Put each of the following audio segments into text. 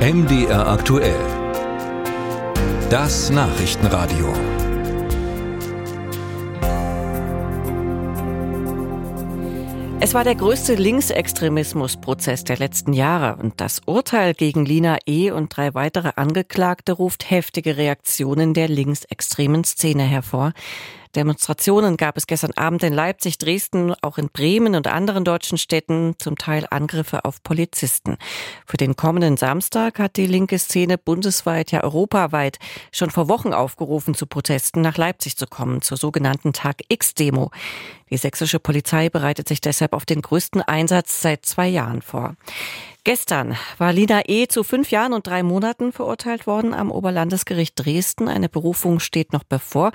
MDR aktuell. Das Nachrichtenradio. Es war der größte Linksextremismusprozess der letzten Jahre und das Urteil gegen Lina E. und drei weitere Angeklagte ruft heftige Reaktionen der linksextremen Szene hervor. Demonstrationen gab es gestern Abend in Leipzig, Dresden, auch in Bremen und anderen deutschen Städten, zum Teil Angriffe auf Polizisten. Für den kommenden Samstag hat die linke Szene bundesweit, ja europaweit, schon vor Wochen aufgerufen, zu Protesten nach Leipzig zu kommen, zur sogenannten Tag X-Demo. Die sächsische Polizei bereitet sich deshalb auf den größten Einsatz seit zwei Jahren vor. Gestern war Lina E. zu fünf Jahren und drei Monaten verurteilt worden am Oberlandesgericht Dresden. Eine Berufung steht noch bevor.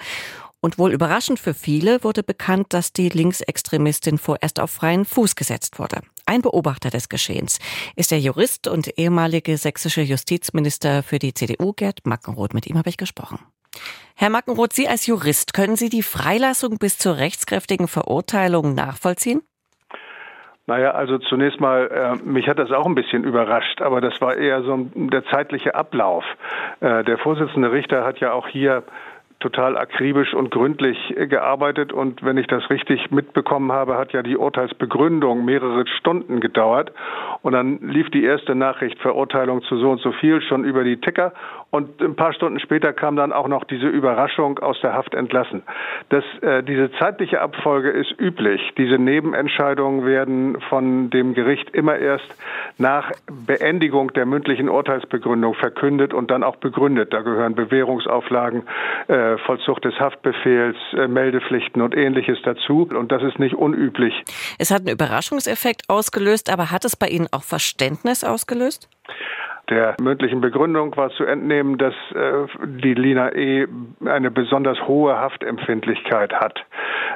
Und wohl überraschend für viele wurde bekannt, dass die Linksextremistin vorerst auf freien Fuß gesetzt wurde. Ein Beobachter des Geschehens ist der Jurist und ehemalige sächsische Justizminister für die CDU, Gerd Mackenroth. Mit ihm habe ich gesprochen. Herr Mackenroth, Sie als Jurist, können Sie die Freilassung bis zur rechtskräftigen Verurteilung nachvollziehen? Naja, also zunächst mal, äh, mich hat das auch ein bisschen überrascht, aber das war eher so der zeitliche Ablauf. Äh, der Vorsitzende Richter hat ja auch hier total akribisch und gründlich gearbeitet und wenn ich das richtig mitbekommen habe, hat ja die Urteilsbegründung mehrere Stunden gedauert und dann lief die erste Nachricht Verurteilung zu so und so viel schon über die Ticker und ein paar Stunden später kam dann auch noch diese Überraschung aus der Haft entlassen. Das, äh, diese zeitliche Abfolge ist üblich. Diese Nebenentscheidungen werden von dem Gericht immer erst nach Beendigung der mündlichen Urteilsbegründung verkündet und dann auch begründet. Da gehören Bewährungsauflagen, äh, Vollzug des Haftbefehls, äh, Meldepflichten und ähnliches dazu. Und das ist nicht unüblich. Es hat einen Überraschungseffekt ausgelöst, aber hat es bei Ihnen auch Verständnis ausgelöst? Der mündlichen Begründung war zu entnehmen, dass äh, die Lina E. eine besonders hohe Haftempfindlichkeit hat.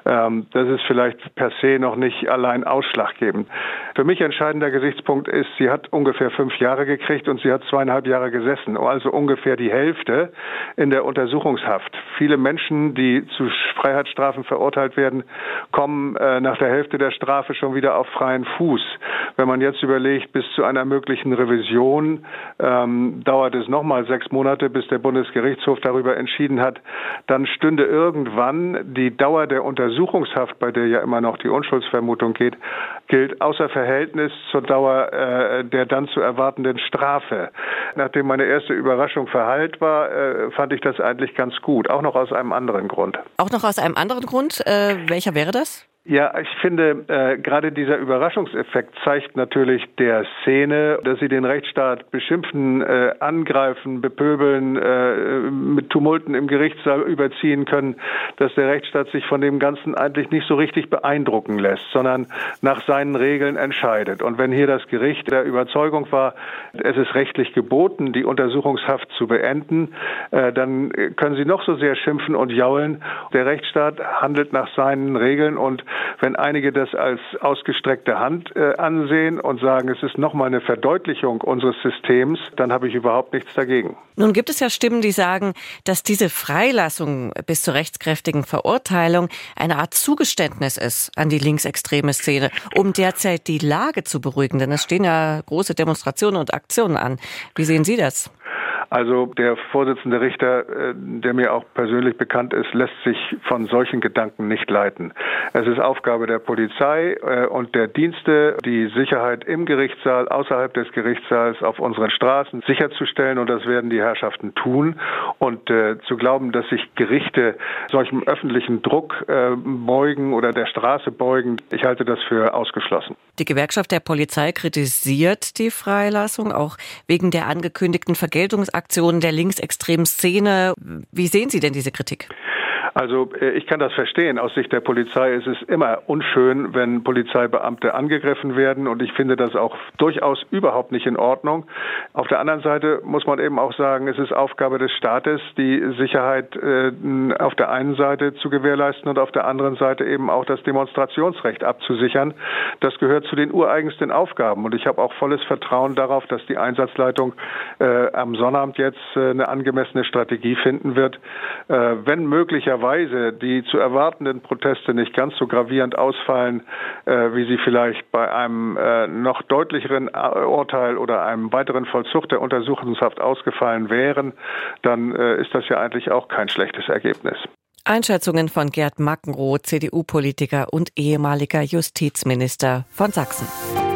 Ähm, das ist vielleicht per se noch nicht allein ausschlaggebend. Für mich entscheidender Gesichtspunkt ist, sie hat ungefähr fünf Jahre gekriegt und sie hat zweieinhalb Jahre gesessen, also ungefähr die Hälfte in der Untersuchungshaft. Viele Menschen, die zu Freiheitsstrafen verurteilt werden, kommen äh, nach der Hälfte der Strafe schon wieder auf freien Fuß. Wenn man jetzt überlegt, bis zu einer möglichen Revision ähm, dauert es nochmal sechs Monate, bis der Bundesgerichtshof darüber entschieden hat, dann stünde irgendwann die Dauer der Untersuchungshaft, bei der ja immer noch die Unschuldsvermutung geht, gilt außer Verhältnis zur Dauer äh, der dann zu erwartenden Strafe. Nachdem meine erste Überraschung verheilt war, äh, fand ich das eigentlich ganz gut, auch noch aus einem anderen Grund. Auch noch aus einem anderen Grund? Äh, welcher wäre das? Ja, ich finde, äh, gerade dieser Überraschungseffekt zeigt natürlich der Szene, dass sie den Rechtsstaat beschimpfen, äh, angreifen, bepöbeln, äh, mit Tumulten im Gerichtssaal überziehen können, dass der Rechtsstaat sich von dem Ganzen eigentlich nicht so richtig beeindrucken lässt, sondern nach seinen Regeln entscheidet. Und wenn hier das Gericht der Überzeugung war, es ist rechtlich geboten, die Untersuchungshaft zu beenden, äh, dann können sie noch so sehr schimpfen und jaulen. Der Rechtsstaat handelt nach seinen Regeln und wenn einige das als ausgestreckte Hand äh, ansehen und sagen, es ist nochmal eine Verdeutlichung unseres Systems, dann habe ich überhaupt nichts dagegen. Nun gibt es ja Stimmen, die sagen, dass diese Freilassung bis zur rechtskräftigen Verurteilung eine Art Zugeständnis ist an die linksextreme Szene, um derzeit die Lage zu beruhigen. Denn es stehen ja große Demonstrationen und Aktionen an. Wie sehen Sie das? Also der Vorsitzende Richter, äh, der mir auch persönlich bekannt ist, lässt sich von solchen Gedanken nicht leiten. Es ist Aufgabe der Polizei äh, und der Dienste, die Sicherheit im Gerichtssaal, außerhalb des Gerichtssaals, auf unseren Straßen sicherzustellen und das werden die Herrschaften tun. Und äh, zu glauben, dass sich Gerichte solchem öffentlichen Druck beugen oder der Straße beugen, ich halte das für ausgeschlossen. Die Gewerkschaft der Polizei kritisiert die Freilassung auch wegen der angekündigten Vergeltungsaktion Aktionen der linksextremen Szene. Wie sehen Sie denn diese Kritik? Also äh, ich kann das verstehen. Aus Sicht der Polizei ist es immer unschön, wenn Polizeibeamte angegriffen werden und ich finde das auch durchaus überhaupt nicht in Ordnung. Auf der anderen Seite muss man eben auch sagen, es ist Aufgabe des Staates, die Sicherheit äh, auf der einen Seite zu gewährleisten und auf der anderen Seite eben auch das Demonstrationsrecht abzusichern. Das gehört zu den ureigensten Aufgaben und ich habe auch volles Vertrauen darauf, dass die Einsatzleitung äh, am Sonnabend jetzt eine angemessene Strategie finden wird, wenn möglicherweise möglicherweise die zu erwartenden Proteste nicht ganz so gravierend ausfallen, äh, wie sie vielleicht bei einem äh, noch deutlicheren äh, Urteil oder einem weiteren Vollzug der Untersuchungshaft ausgefallen wären, dann äh, ist das ja eigentlich auch kein schlechtes Ergebnis. Einschätzungen von Gerd Mackenroth, CDU-Politiker und ehemaliger Justizminister von Sachsen.